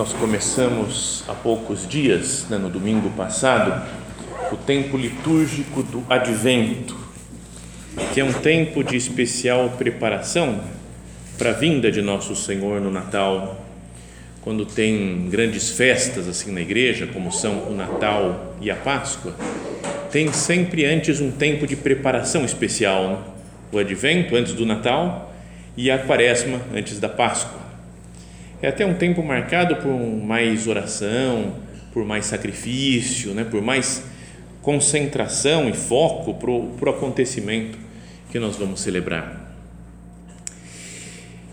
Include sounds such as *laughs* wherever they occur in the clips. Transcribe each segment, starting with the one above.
Nós começamos há poucos dias, né, no domingo passado, o tempo litúrgico do Advento, que é um tempo de especial preparação para a vinda de nosso Senhor no Natal. Quando tem grandes festas assim na igreja, como são o Natal e a Páscoa, tem sempre antes um tempo de preparação especial, né? o Advento antes do Natal e a Quaresma antes da Páscoa é até um tempo marcado por mais oração, por mais sacrifício, né? por mais concentração e foco para o acontecimento que nós vamos celebrar.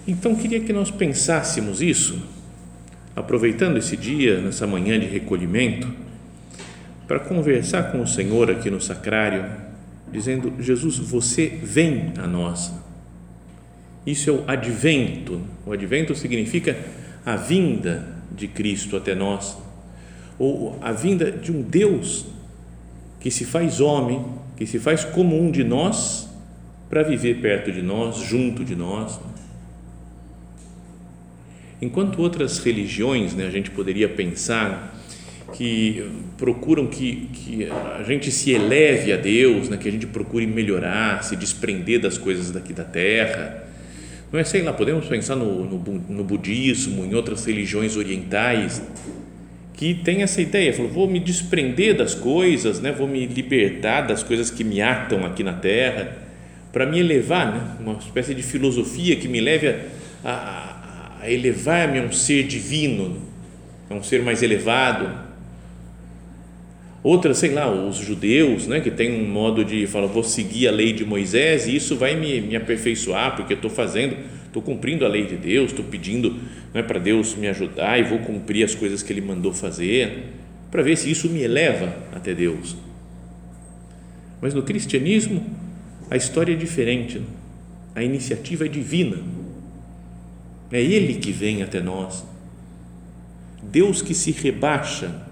Então, queria que nós pensássemos isso, aproveitando esse dia, nessa manhã de recolhimento, para conversar com o Senhor aqui no sacrário, dizendo: Jesus, você vem a nós isso é o advento. O advento significa a vinda de Cristo até nós, ou a vinda de um Deus que se faz homem, que se faz como um de nós, para viver perto de nós, junto de nós. Enquanto outras religiões, né, a gente poderia pensar que procuram que, que a gente se eleve a Deus, né, que a gente procure melhorar, se desprender das coisas daqui da terra, não é, sei lá, podemos pensar no, no, no budismo, em outras religiões orientais, que tem essa ideia, falou, vou me desprender das coisas, né? vou me libertar das coisas que me atam aqui na Terra, para me elevar, né? uma espécie de filosofia que me leve a, a, a elevar-me a um ser divino, a um ser mais elevado, Outras, sei lá, os judeus, né, que tem um modo de falar, vou seguir a lei de Moisés e isso vai me, me aperfeiçoar, porque estou fazendo, estou cumprindo a lei de Deus, estou pedindo né, para Deus me ajudar e vou cumprir as coisas que Ele mandou fazer, para ver se isso me eleva até Deus. Mas no cristianismo, a história é diferente, né? a iniciativa é divina, é Ele que vem até nós, Deus que se rebaixa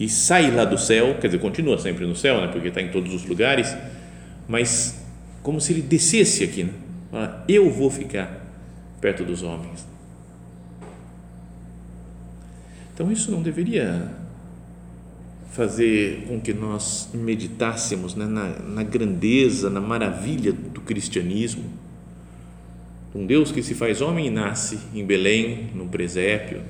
que sai lá do céu, quer dizer, continua sempre no céu, né, porque está em todos os lugares, mas como se ele descesse aqui, né? Fala, eu vou ficar perto dos homens. Então isso não deveria fazer com que nós meditássemos né, na, na grandeza, na maravilha do cristianismo, um Deus que se faz homem e nasce em Belém, no presépio,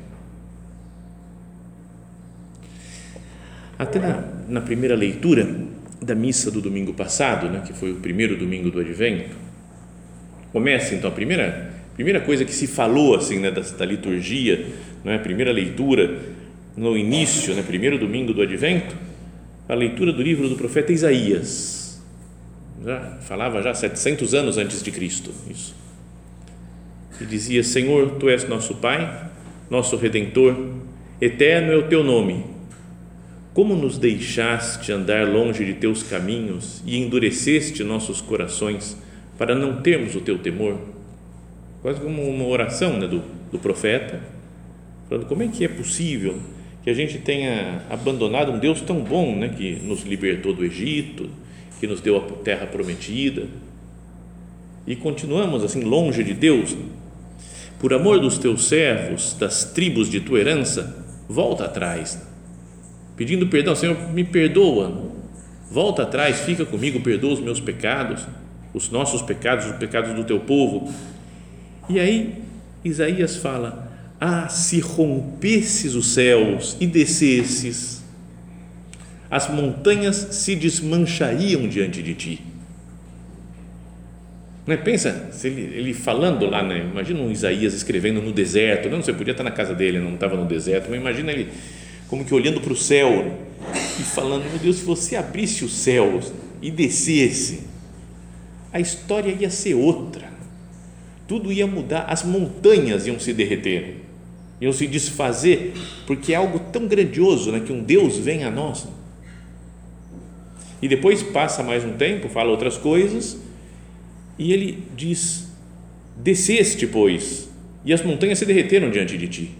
Até na, na primeira leitura da missa do domingo passado, né, que foi o primeiro domingo do Advento, começa então a primeira primeira coisa que se falou assim né, da, da liturgia, não é? primeira leitura no início, né, primeiro domingo do Advento, a leitura do livro do profeta Isaías. Já falava já 700 anos antes de Cristo, isso. E dizia: Senhor, tu és nosso Pai, nosso redentor, eterno é o teu nome como nos deixaste andar longe de teus caminhos e endureceste nossos corações para não termos o teu temor? Quase como uma oração né, do, do profeta, falando como é que é possível que a gente tenha abandonado um Deus tão bom, né, que nos libertou do Egito, que nos deu a terra prometida, e continuamos assim longe de Deus. Por amor dos teus servos, das tribos de tua herança, volta atrás pedindo perdão, Senhor, me perdoa, volta atrás, fica comigo, perdoa os meus pecados, os nossos pecados, os pecados do teu povo. E aí Isaías fala: Ah, se rompesses os céus e descesses, as montanhas se desmanchariam diante de ti. Né? Pensa, ele, ele, falando lá, né? imagina um Isaías escrevendo no deserto, não, você podia estar na casa dele, não estava no deserto, mas imagina ele como que olhando para o céu e falando, meu Deus, se você abrisse os céus e descesse, a história ia ser outra, tudo ia mudar, as montanhas iam se derreter, iam se desfazer, porque é algo tão grandioso, né, que um Deus vem a nós. E depois passa mais um tempo, fala outras coisas, e ele diz: Desceste, pois, e as montanhas se derreteram diante de ti.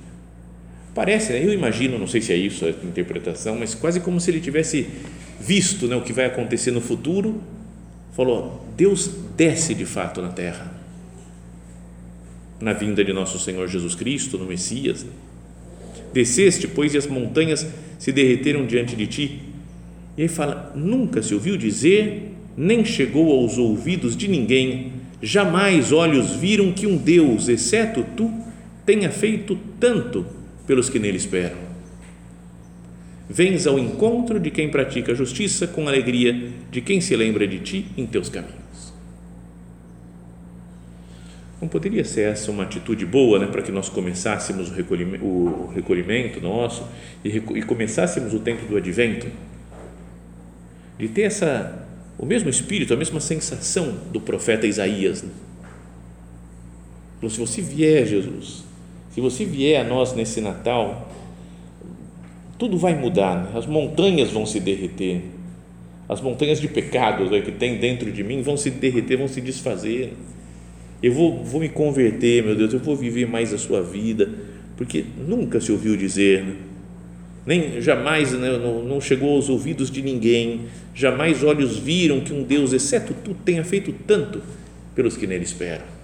Parece, eu imagino, não sei se é isso a interpretação, mas quase como se ele tivesse visto né, o que vai acontecer no futuro. Falou: Deus desce de fato na terra, na vinda de nosso Senhor Jesus Cristo, no Messias. Desceste, pois, e as montanhas se derreteram diante de ti. E aí fala: Nunca se ouviu dizer, nem chegou aos ouvidos de ninguém, jamais olhos viram que um Deus, exceto tu, tenha feito tanto pelos que nele esperam. Vens ao encontro de quem pratica a justiça com alegria de quem se lembra de ti em teus caminhos. Não poderia ser essa uma atitude boa né, para que nós começássemos o recolhimento, o recolhimento nosso e, e começássemos o tempo do advento? De ter essa, o mesmo espírito, a mesma sensação do profeta Isaías. Né? se você vier, Jesus, se você vier a nós nesse Natal, tudo vai mudar, né? as montanhas vão se derreter, as montanhas de pecados né, que tem dentro de mim vão se derreter, vão se desfazer. Eu vou, vou me converter, meu Deus, eu vou viver mais a sua vida, porque nunca se ouviu dizer, né? nem jamais né, não, não chegou aos ouvidos de ninguém, jamais olhos viram que um Deus, exceto tu, tenha feito tanto pelos que nele esperam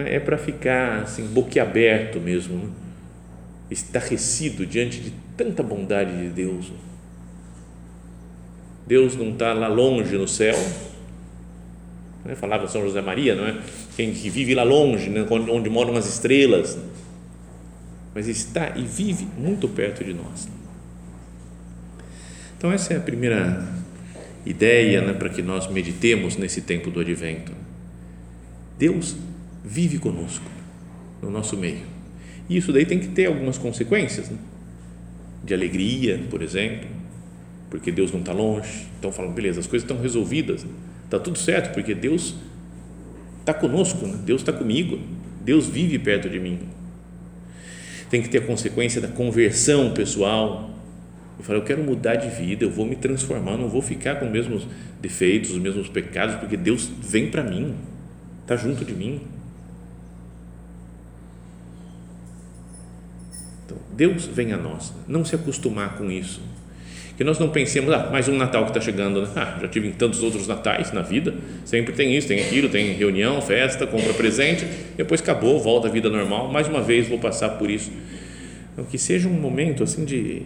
é para ficar assim, boquiaberto mesmo, né? estarrecido diante de tanta bondade de Deus. Deus não está lá longe no céu, né? falava São José Maria, não é? Quem que vive lá longe, né? onde, moram as estrelas, mas está e vive muito perto de nós. Então essa é a primeira ideia né, para que nós meditemos nesse tempo do Advento. Deus vive conosco, no nosso meio. E isso daí tem que ter algumas consequências, né? de alegria, por exemplo, porque Deus não está longe. Então falam, beleza, as coisas estão resolvidas, está tudo certo, porque Deus está conosco, né? Deus está comigo, Deus vive perto de mim. Tem que ter a consequência da conversão pessoal. Eu falo, eu quero mudar de vida, eu vou me transformar, não vou ficar com os mesmos defeitos, os mesmos pecados, porque Deus vem para mim, está junto de mim. Deus vem a nós, não se acostumar com isso. Que nós não pensemos, ah, mais um Natal que está chegando, né? ah, já tive tantos outros natais na vida, sempre tem isso, tem aquilo, tem reunião, festa, compra presente, depois acabou, volta à vida normal, mais uma vez vou passar por isso. Então, que seja um momento assim de,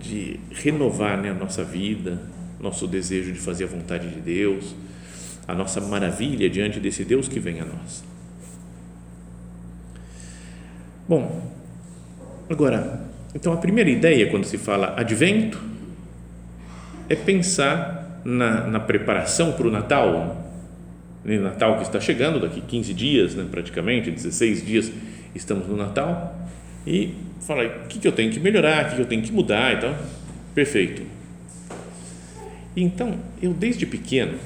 de renovar né, a nossa vida, nosso desejo de fazer a vontade de Deus, a nossa maravilha diante desse Deus que vem a nós. Bom, Agora, então a primeira ideia quando se fala advento é pensar na, na preparação para o Natal. O né? Natal que está chegando, daqui 15 dias, né, praticamente, 16 dias estamos no Natal, e falar o que, que eu tenho que melhorar, o que, que eu tenho que mudar e tal. Perfeito. Então, eu desde pequeno,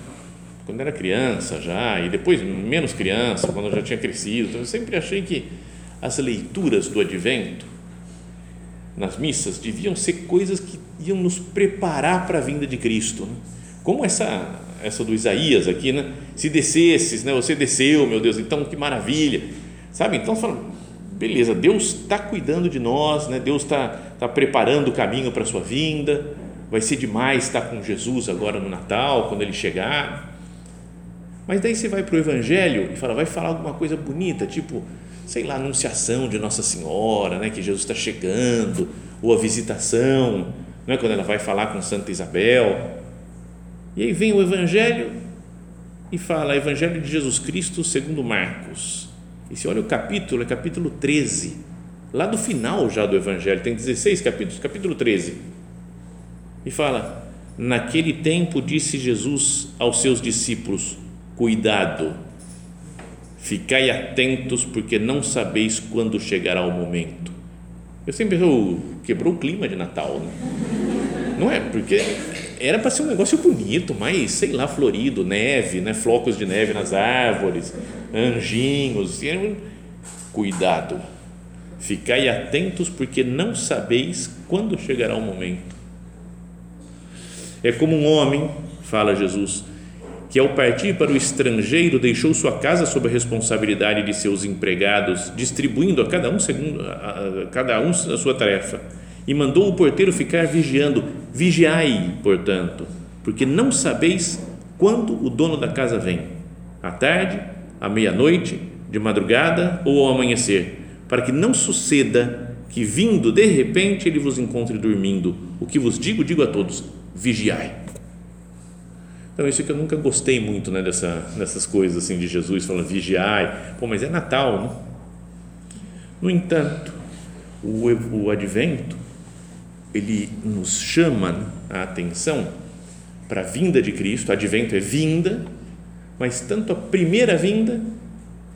quando era criança já, e depois menos criança, quando eu já tinha crescido, eu sempre achei que as leituras do advento nas missas deviam ser coisas que iam nos preparar para a vinda de Cristo. Né? Como essa essa do Isaías aqui, né? Se descesses, né? Você desceu, meu Deus, então que maravilha, sabe? Então fala, beleza, Deus está cuidando de nós, né? Deus está tá preparando o caminho para a sua vinda. Vai ser demais estar com Jesus agora no Natal, quando ele chegar. Mas daí você vai para o Evangelho e fala, vai falar alguma coisa bonita, tipo sei lá, anunciação de Nossa Senhora, né, que Jesus está chegando, ou a visitação, não é quando ela vai falar com Santa Isabel. E aí vem o Evangelho e fala Evangelho de Jesus Cristo segundo Marcos. E se olha o capítulo, é capítulo 13, lá do final já do Evangelho, tem 16 capítulos, capítulo 13. E fala: Naquele tempo disse Jesus aos seus discípulos: Cuidado, ficai atentos, porque não sabeis quando chegará o momento. Eu sempre quebrou o clima de Natal, né? não é? Porque era para ser um negócio bonito, mas sei lá, florido, neve, né? flocos de neve nas árvores, anjinhos. Cuidado, ficai atentos, porque não sabeis quando chegará o momento. É como um homem, fala Jesus, que ao partir para o estrangeiro deixou sua casa sob a responsabilidade de seus empregados, distribuindo a cada um segundo a, a cada um a sua tarefa e mandou o porteiro ficar vigiando. Vigiai, portanto, porque não sabeis quando o dono da casa vem, à tarde, à meia-noite, de madrugada ou ao amanhecer, para que não suceda que vindo de repente ele vos encontre dormindo. O que vos digo, digo a todos: vigiai. Então, isso que eu nunca gostei muito né, dessa, dessas coisas assim de Jesus falando vigiai. Pô, mas é Natal, né? No entanto, o, o advento ele nos chama a atenção para a vinda de Cristo, advento é vinda, mas tanto a primeira vinda,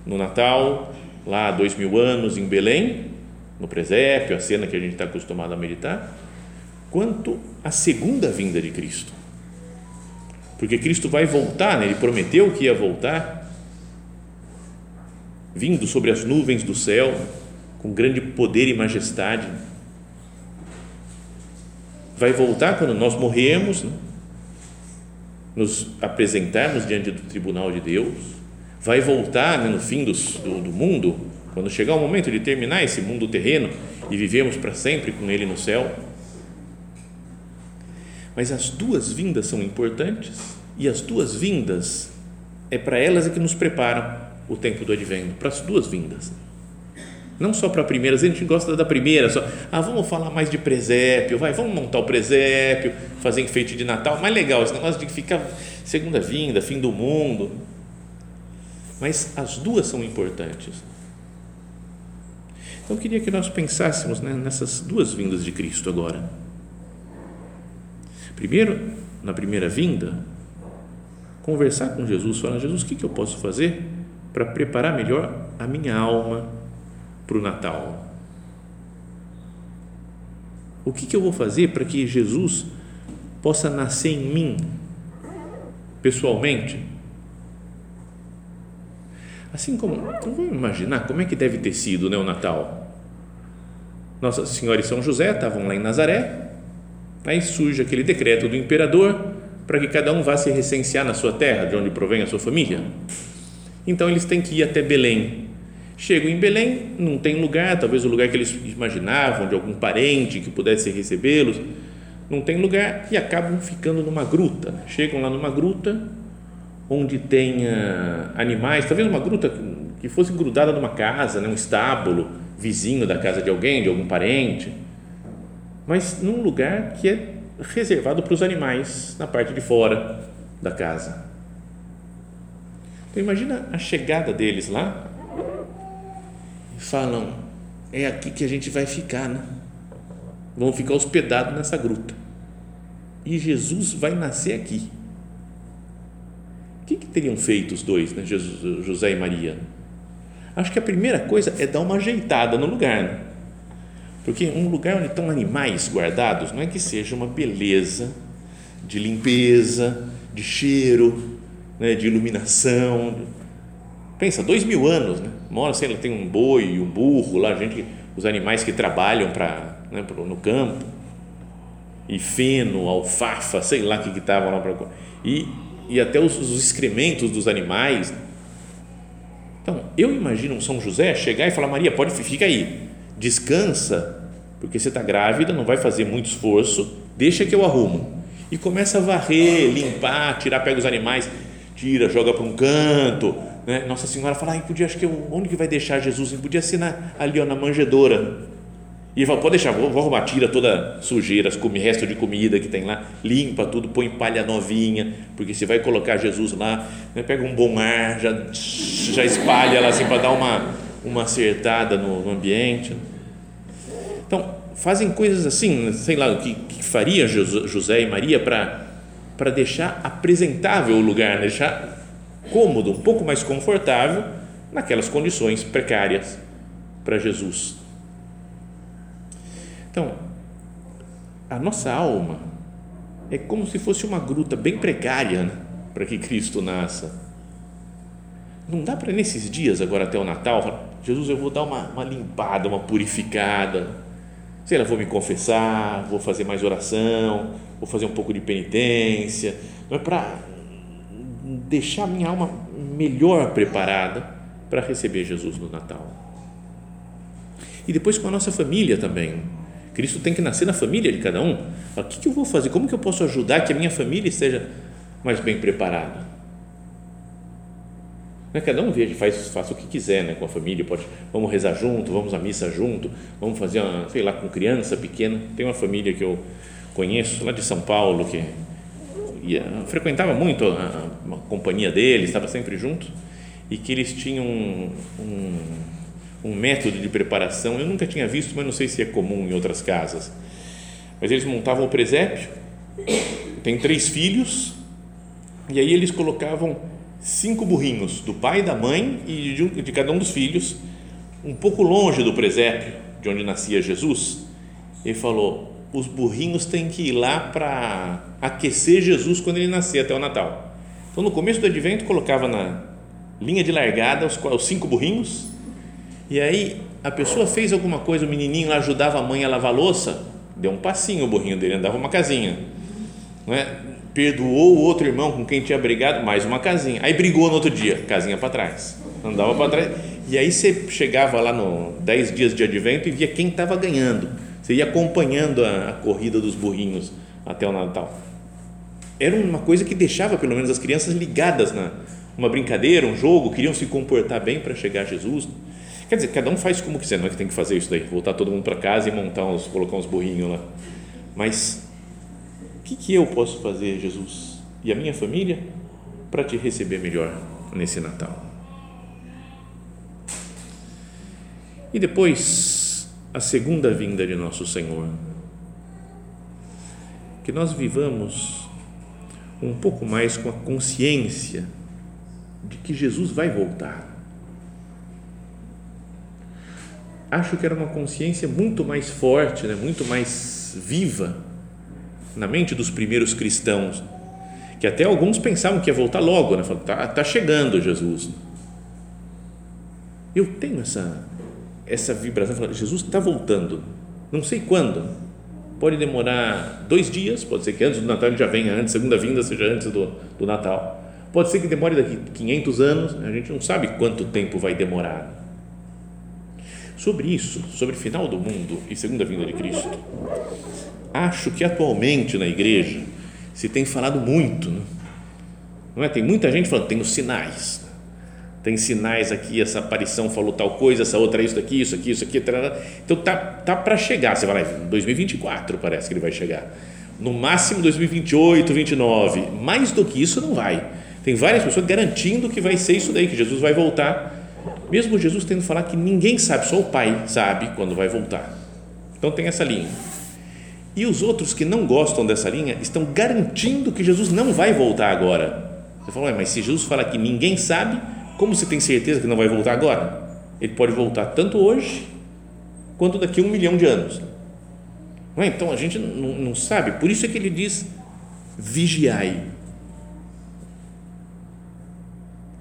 no Natal, lá há dois mil anos em Belém, no presépio, a cena que a gente está acostumado a meditar, quanto a segunda vinda de Cristo. Porque Cristo vai voltar, né? ele prometeu que ia voltar, vindo sobre as nuvens do céu, com grande poder e majestade vai voltar quando nós morremos, né? nos apresentarmos diante do tribunal de Deus, vai voltar né, no fim dos, do, do mundo, quando chegar o momento de terminar esse mundo terreno e vivemos para sempre com Ele no céu. Mas as duas vindas são importantes e as duas vindas é para elas é que nos preparam o tempo do advento, para as duas vindas. Não só para a primeira, a gente gosta da primeira, só, ah, vamos falar mais de presépio, vai, vamos montar o presépio, fazer enfeite de Natal, mais legal, esse negócio de ficar segunda vinda, fim do mundo. Mas as duas são importantes. Então eu queria que nós pensássemos né, nessas duas vindas de Cristo agora. Primeiro, na primeira vinda, conversar com Jesus, falar: Jesus, o que, eu posso fazer para preparar melhor a minha alma para o Natal? O que, que eu vou fazer para que Jesus possa nascer em mim, pessoalmente? Assim como, então vamos imaginar como é que deve ter sido né, o Natal. Nossa Senhora e São José estavam lá em Nazaré, aí surge aquele decreto do imperador para que cada um vá se recensear na sua terra, de onde provém a sua família. Então eles têm que ir até Belém, Chegam em Belém, não tem lugar, talvez o lugar que eles imaginavam, de algum parente que pudesse recebê-los, não tem lugar e acabam ficando numa gruta. Chegam lá numa gruta onde tenha animais, talvez uma gruta que fosse grudada numa casa, né, um estábulo vizinho da casa de alguém, de algum parente, mas num lugar que é reservado para os animais na parte de fora da casa. Então imagina a chegada deles lá falam: é aqui que a gente vai ficar, né? Vão ficar hospedados nessa gruta. E Jesus vai nascer aqui. O que, que teriam feito os dois, né? Jesus, José e Maria? Acho que a primeira coisa é dar uma ajeitada no lugar, né? Porque um lugar onde estão animais guardados não é que seja uma beleza de limpeza, de cheiro, né, de iluminação, Pensa, dois mil anos, né? Mora, sei lá, tem um boi, um burro lá, gente, os animais que trabalham para né, no campo, e feno, alfafa, sei lá o que estavam lá para. E, e até os, os excrementos dos animais. Então, eu imagino um São José chegar e falar: Maria, pode, fica aí, descansa, porque você está grávida, não vai fazer muito esforço, deixa que eu arrumo. E começa a varrer, limpar, tirar, pega os animais, tira, joga para um canto, né? Nossa Senhora fala, ah, podia, acho que eu, onde que vai deixar Jesus? Podia ser na, ali ó, na manjedoura. E ele fala, pode deixar, vou, vou arrumar, tira toda sujeira, come, resto de comida que tem lá, limpa tudo, põe palha novinha, porque você vai colocar Jesus lá, né? pega um bom ar, já, já espalha lá assim para dar uma, uma acertada no, ambiente. Então, fazem coisas assim, sei lá, o que, que faria José e Maria para deixar apresentável o lugar, deixar cômodo, um pouco mais confortável naquelas condições precárias para Jesus. Então, a nossa alma é como se fosse uma gruta bem precária né, para que Cristo nasça. Não dá para nesses dias agora até o Natal, Jesus, eu vou dar uma, uma limpada, uma purificada, sei lá, vou me confessar, vou fazer mais oração, vou fazer um pouco de penitência, não é para deixar minha alma melhor preparada para receber Jesus no Natal. E depois com a nossa família também. Cristo tem que nascer na família de cada um. O que eu vou fazer? Como que eu posso ajudar que a minha família esteja mais bem preparada? Né? Cada um veja, faz, faça o que quiser né? com a família. Pode, vamos rezar junto, vamos à missa junto, vamos fazer, uma, sei lá, com criança pequena. Tem uma família que eu conheço lá de São Paulo que ia, frequentava muito a, a, companhia deles, estava sempre junto e que eles tinham um, um, um, método de preparação. Eu nunca tinha visto, mas não sei se é comum em outras casas. Mas eles montavam o presépio, tem três filhos, e aí eles colocavam cinco burrinhos do pai, da mãe e de, de cada um dos filhos, um pouco longe do presépio de onde nascia Jesus. Ele falou: os burrinhos têm que ir lá para aquecer Jesus quando ele nascer até o Natal. Então, no começo do advento, colocava na linha de largada os, os cinco burrinhos, e aí a pessoa fez alguma coisa, o menininho lá ajudava a mãe a lavar a louça, deu um passinho o burrinho dele, andava uma casinha. Não é? Perdoou o outro irmão com quem tinha brigado, mais uma casinha. Aí brigou no outro dia, casinha para trás. Andava para trás. E aí você chegava lá no 10 dias de advento e via quem estava ganhando você ia acompanhando a, a corrida dos burrinhos até o Natal. Era uma coisa que deixava pelo menos as crianças ligadas na uma brincadeira, um jogo, queriam se comportar bem para chegar a Jesus. Quer dizer, cada um faz como quiser, não é que tem que fazer isso daí, voltar todo mundo para casa e montar uns, colocar uns burrinhos lá. Mas que, que eu posso fazer, Jesus, e a minha família para te receber melhor nesse Natal? E depois a segunda vinda de nosso Senhor. Que nós vivamos um pouco mais com a consciência de que Jesus vai voltar. Acho que era uma consciência muito mais forte, né? muito mais viva na mente dos primeiros cristãos, que até alguns pensavam que ia voltar logo, né? Tá, tá chegando Jesus. Eu tenho essa essa vibração, falando, Jesus está voltando, não sei quando, pode demorar dois dias, pode ser que antes do Natal ele já venha antes, segunda vinda seja antes do, do Natal, pode ser que demore daqui 500 anos, a gente não sabe quanto tempo vai demorar. Sobre isso, sobre o final do mundo e segunda vinda de Cristo, acho que atualmente na igreja se tem falado muito, né? não é? Tem muita gente falando, tem os sinais, tem sinais aqui, essa aparição falou tal coisa, essa outra isso daqui, isso aqui, isso aqui, então tá, tá para chegar, você vai lá, 2024 parece que ele vai chegar, no máximo 2028, 29, mais do que isso não vai, tem várias pessoas garantindo que vai ser isso daí, que Jesus vai voltar, mesmo Jesus tendo falar que ninguém sabe, só o Pai sabe quando vai voltar, então tem essa linha, e os outros que não gostam dessa linha estão garantindo que Jesus não vai voltar agora, você fala, mas se Jesus fala que ninguém sabe, como você tem certeza que não vai voltar agora? Ele pode voltar tanto hoje quanto daqui a um milhão de anos. Não é? Então a gente não, não sabe. Por isso é que ele diz: vigiai.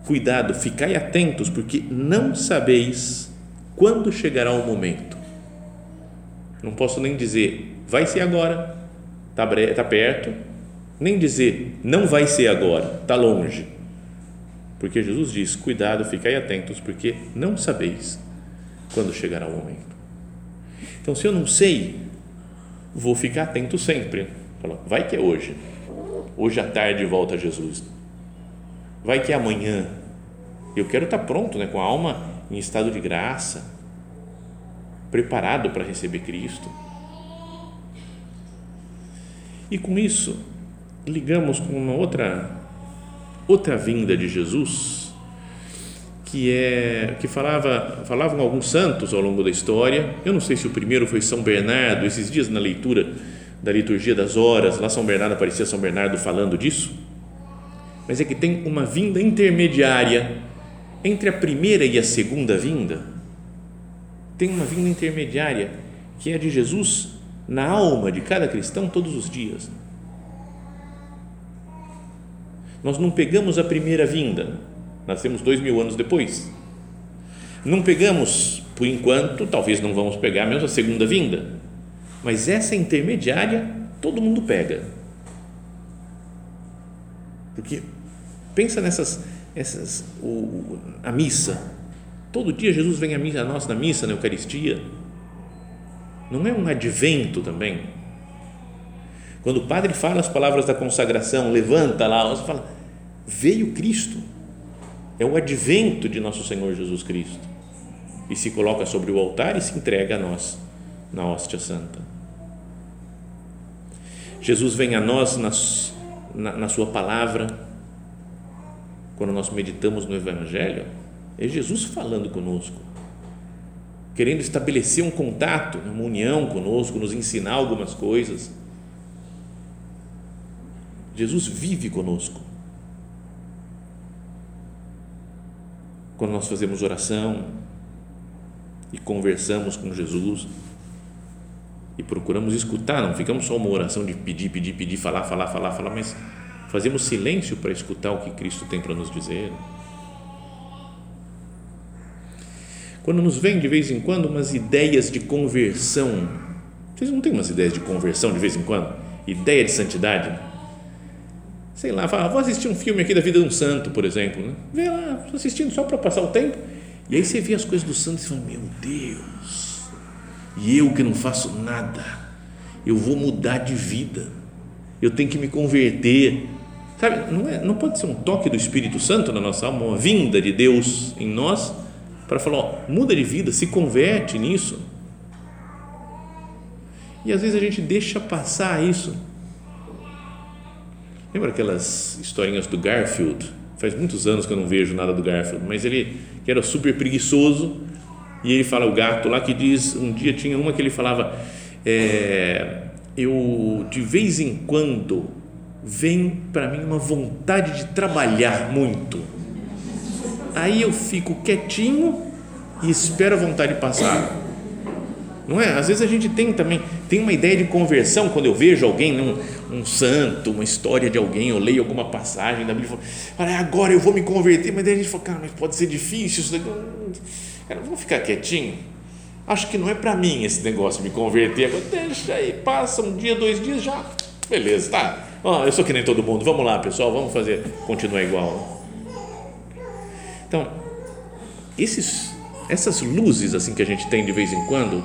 Cuidado, ficai atentos, porque não sabeis quando chegará o momento. Não posso nem dizer, vai ser agora, está tá perto, nem dizer, não vai ser agora, está longe porque Jesus diz: Cuidado, ficai atentos, porque não sabeis quando chegará o momento. Então, se eu não sei, vou ficar atento sempre. Vai que é hoje. Hoje à tarde volta Jesus. Vai que é amanhã. Eu quero estar pronto, né, com a alma em estado de graça, preparado para receber Cristo. E com isso, ligamos com uma outra outra vinda de Jesus, que é que falava falavam alguns santos ao longo da história. Eu não sei se o primeiro foi São Bernardo. Esses dias na leitura da liturgia das horas, lá São Bernardo aparecia São Bernardo falando disso. Mas é que tem uma vinda intermediária entre a primeira e a segunda vinda. Tem uma vinda intermediária que é de Jesus na alma de cada cristão todos os dias. Nós não pegamos a primeira vinda, nascemos dois mil anos depois. Não pegamos, por enquanto, talvez não vamos pegar mesmo a segunda vinda, mas essa intermediária todo mundo pega. Porque pensa nessas, essas, o, a missa. Todo dia Jesus vem a, nós na missa, na Eucaristia. Não é um advento também? Quando o padre fala as palavras da consagração, levanta lá, você fala, veio Cristo. É o advento de nosso Senhor Jesus Cristo. E se coloca sobre o altar e se entrega a nós na hóstia santa. Jesus vem a nós nas, na, na Sua palavra. Quando nós meditamos no Evangelho, é Jesus falando conosco querendo estabelecer um contato, uma união conosco, nos ensinar algumas coisas. Jesus vive conosco. Quando nós fazemos oração e conversamos com Jesus e procuramos escutar, não ficamos só uma oração de pedir, pedir, pedir, falar, falar, falar, falar, mas fazemos silêncio para escutar o que Cristo tem para nos dizer. Quando nos vem de vez em quando umas ideias de conversão. Vocês não têm umas ideias de conversão de vez em quando? Ideia de santidade? Sei lá, fala, vou assistir um filme aqui da vida de um santo, por exemplo. Né? Vê lá, estou assistindo só para passar o tempo. E aí você vê as coisas do santo e fala, meu Deus, e eu que não faço nada, eu vou mudar de vida, eu tenho que me converter. Sabe, não, é, não pode ser um toque do Espírito Santo na nossa alma, uma vinda de Deus em nós para falar, ó, muda de vida, se converte nisso. E às vezes a gente deixa passar isso. Lembra aquelas historinhas do Garfield? Faz muitos anos que eu não vejo nada do Garfield, mas ele que era super preguiçoso e ele fala o gato lá que diz um dia tinha uma que ele falava é, eu de vez em quando vem para mim uma vontade de trabalhar muito aí eu fico quietinho e espero a vontade passar. Não é? Às vezes a gente tem também, tem uma ideia de conversão quando eu vejo alguém, um, um santo, uma história de alguém, eu leio alguma passagem da Bíblia, falo, agora eu vou me converter, mas daí a gente fala, cara, mas pode ser difícil, isso daqui, cara, vou ficar quietinho. Acho que não é para mim esse negócio de me converter. Deixa aí, passa um dia, dois dias, já, beleza, tá. Oh, eu sou que nem todo mundo, vamos lá, pessoal, vamos fazer, continuar igual. Então, esses, essas luzes assim que a gente tem de vez em quando,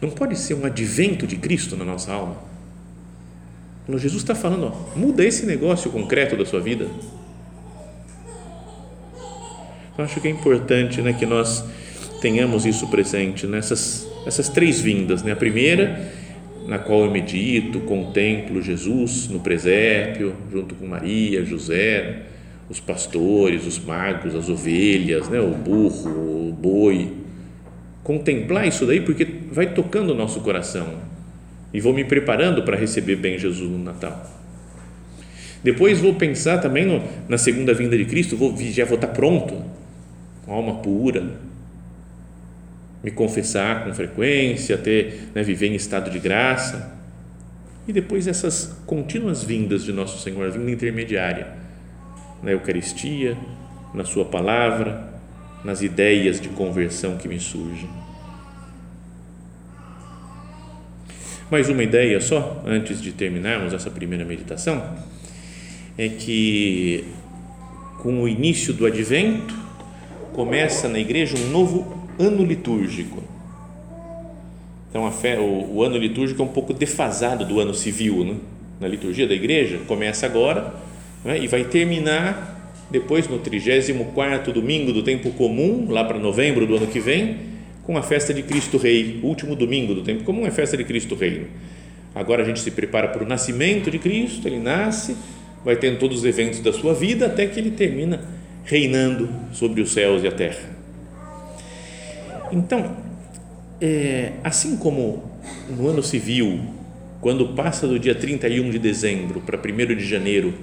não pode ser um advento de Cristo na nossa alma. Quando Jesus está falando, ó, muda esse negócio concreto da sua vida. Eu acho que é importante né, que nós tenhamos isso presente nessas essas três vindas. Né? A primeira, na qual eu medito, contemplo Jesus no presépio, junto com Maria, José os pastores, os magos, as ovelhas, né, o burro, o boi. Contemplar isso daí porque vai tocando o nosso coração e vou me preparando para receber bem Jesus no Natal. Depois vou pensar também no, na segunda vinda de Cristo, vou, já vou estar pronto, com alma pura, me confessar com frequência, ter, né, viver em estado de graça. E depois essas contínuas vindas de Nosso Senhor, a vinda intermediária na Eucaristia, na Sua palavra, nas ideias de conversão que me surgem. Mais uma ideia só, antes de terminarmos essa primeira meditação, é que com o início do advento começa na igreja um novo ano litúrgico. Então, fé, o, o ano litúrgico é um pouco defasado do ano civil, né? na liturgia da igreja, começa agora né? e vai terminar depois no 34 domingo do tempo comum, lá para novembro do ano que vem, com a festa de Cristo Rei, último domingo do tempo comum é a festa de Cristo Rei. Agora a gente se prepara para o nascimento de Cristo, ele nasce, vai tendo todos os eventos da sua vida até que ele termina reinando sobre os céus e a terra. Então, é, assim como no ano civil, quando passa do dia 31 de dezembro para 1 de janeiro,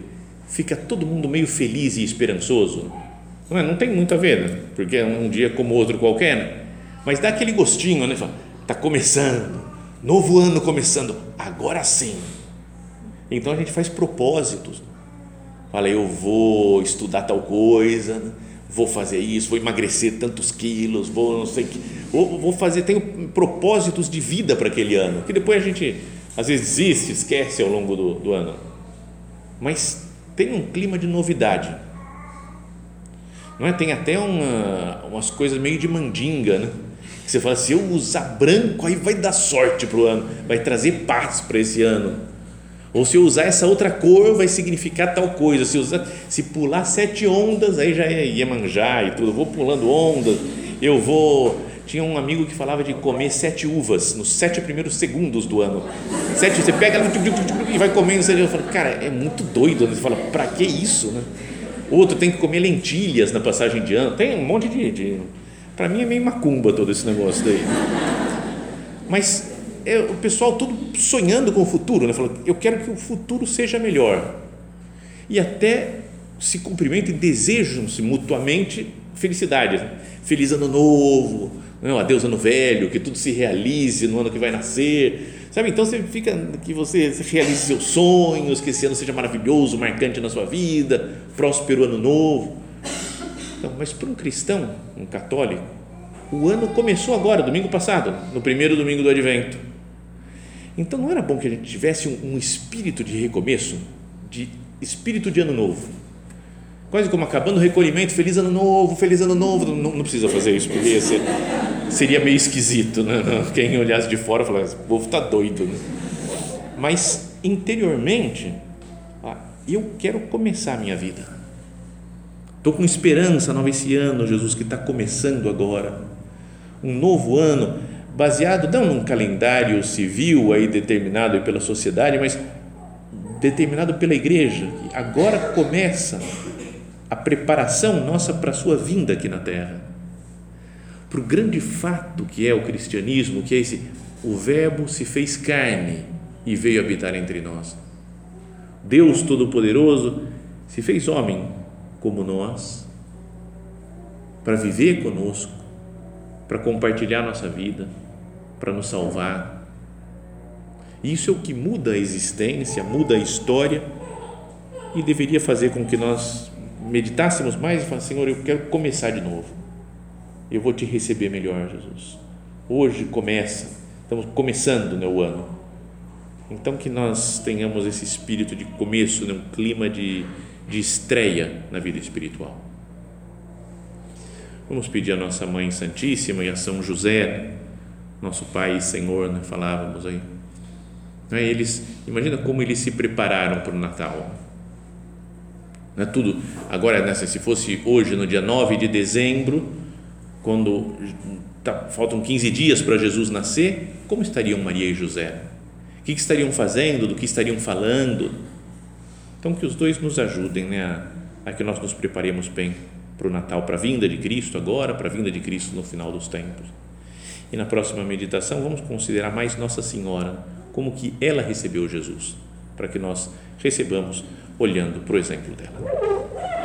fica todo mundo meio feliz e esperançoso. Não, é? não tem muito a ver, né? porque é um dia como outro qualquer, né? mas dá aquele gostinho, né? Está começando, novo ano começando, agora sim. Então a gente faz propósitos. Fala, eu vou estudar tal coisa, né? vou fazer isso, vou emagrecer tantos quilos, vou não sei que, vou, vou fazer, tenho propósitos de vida para aquele ano, que depois a gente às vezes desiste, esquece ao longo do, do ano. Mas tem um clima de novidade. Não é? Tem até uma, umas coisas meio de mandinga, né? Que você fala, se eu usar branco, aí vai dar sorte para o ano, vai trazer paz para esse ano ou se eu usar essa outra cor, vai significar tal coisa. Se, usar, se pular sete ondas, aí já é manjar e tudo. Eu vou pulando ondas. Eu vou. Tinha um amigo que falava de comer sete uvas nos sete primeiros segundos do ano. Sete, você pega e vai comendo. Eu falo, cara, é muito doido. Né? Você fala, para que isso? Né? Outro tem que comer lentilhas na passagem de ano. Tem um monte de. de para mim é meio macumba todo esse negócio daí. Mas é o pessoal tudo sonhando com o futuro, né? Falando, eu quero que o futuro seja melhor. E até se cumprimentam e desejam-se mutuamente felicidade. Feliz ano novo, não, adeus ano velho, que tudo se realize no ano que vai nascer. Sabe? Então você fica que você realize seus sonhos, que esse ano seja maravilhoso, marcante na sua vida, próspero ano novo. Então, mas para um cristão, um católico, o ano começou agora, domingo passado, no primeiro domingo do advento então não era bom que a gente tivesse um, um espírito de recomeço, de espírito de ano novo. Quase como acabando o recolhimento, feliz ano novo, feliz ano novo. Não, não precisa fazer isso, porque ser, seria meio esquisito. Né? *laughs* Quem olhasse de fora falasse, o povo está doido. Né? Mas interiormente, eu quero começar a minha vida. Estou com esperança nova esse ano, Jesus, que está começando agora. Um novo ano baseado não num calendário civil aí determinado pela sociedade, mas determinado pela igreja. Agora começa a preparação nossa para a sua vinda aqui na Terra. Para o grande fato que é o cristianismo, que é esse, o Verbo se fez carne e veio habitar entre nós. Deus Todo-Poderoso se fez homem como nós, para viver conosco, para compartilhar nossa vida para nos salvar. Isso é o que muda a existência, muda a história e deveria fazer com que nós meditássemos mais e falassem, Senhor, eu quero começar de novo. Eu vou te receber melhor, Jesus. Hoje começa, estamos começando né, o ano. Então que nós tenhamos esse espírito de começo, né, um clima de, de estreia na vida espiritual. Vamos pedir a nossa Mãe Santíssima e a São José nosso Pai e Senhor, né, falávamos aí. Né, eles, imagina como eles se prepararam para o Natal. Não é tudo. Agora, nessa, se fosse hoje, no dia 9 de dezembro, quando tá, faltam 15 dias para Jesus nascer, como estariam Maria e José? O que, que estariam fazendo? Do que estariam falando? Então, que os dois nos ajudem né, a, a que nós nos preparemos bem para o Natal, para a vinda de Cristo agora, para a vinda de Cristo no final dos tempos. E na próxima meditação vamos considerar mais Nossa Senhora, como que ela recebeu Jesus, para que nós recebamos olhando para o exemplo dela.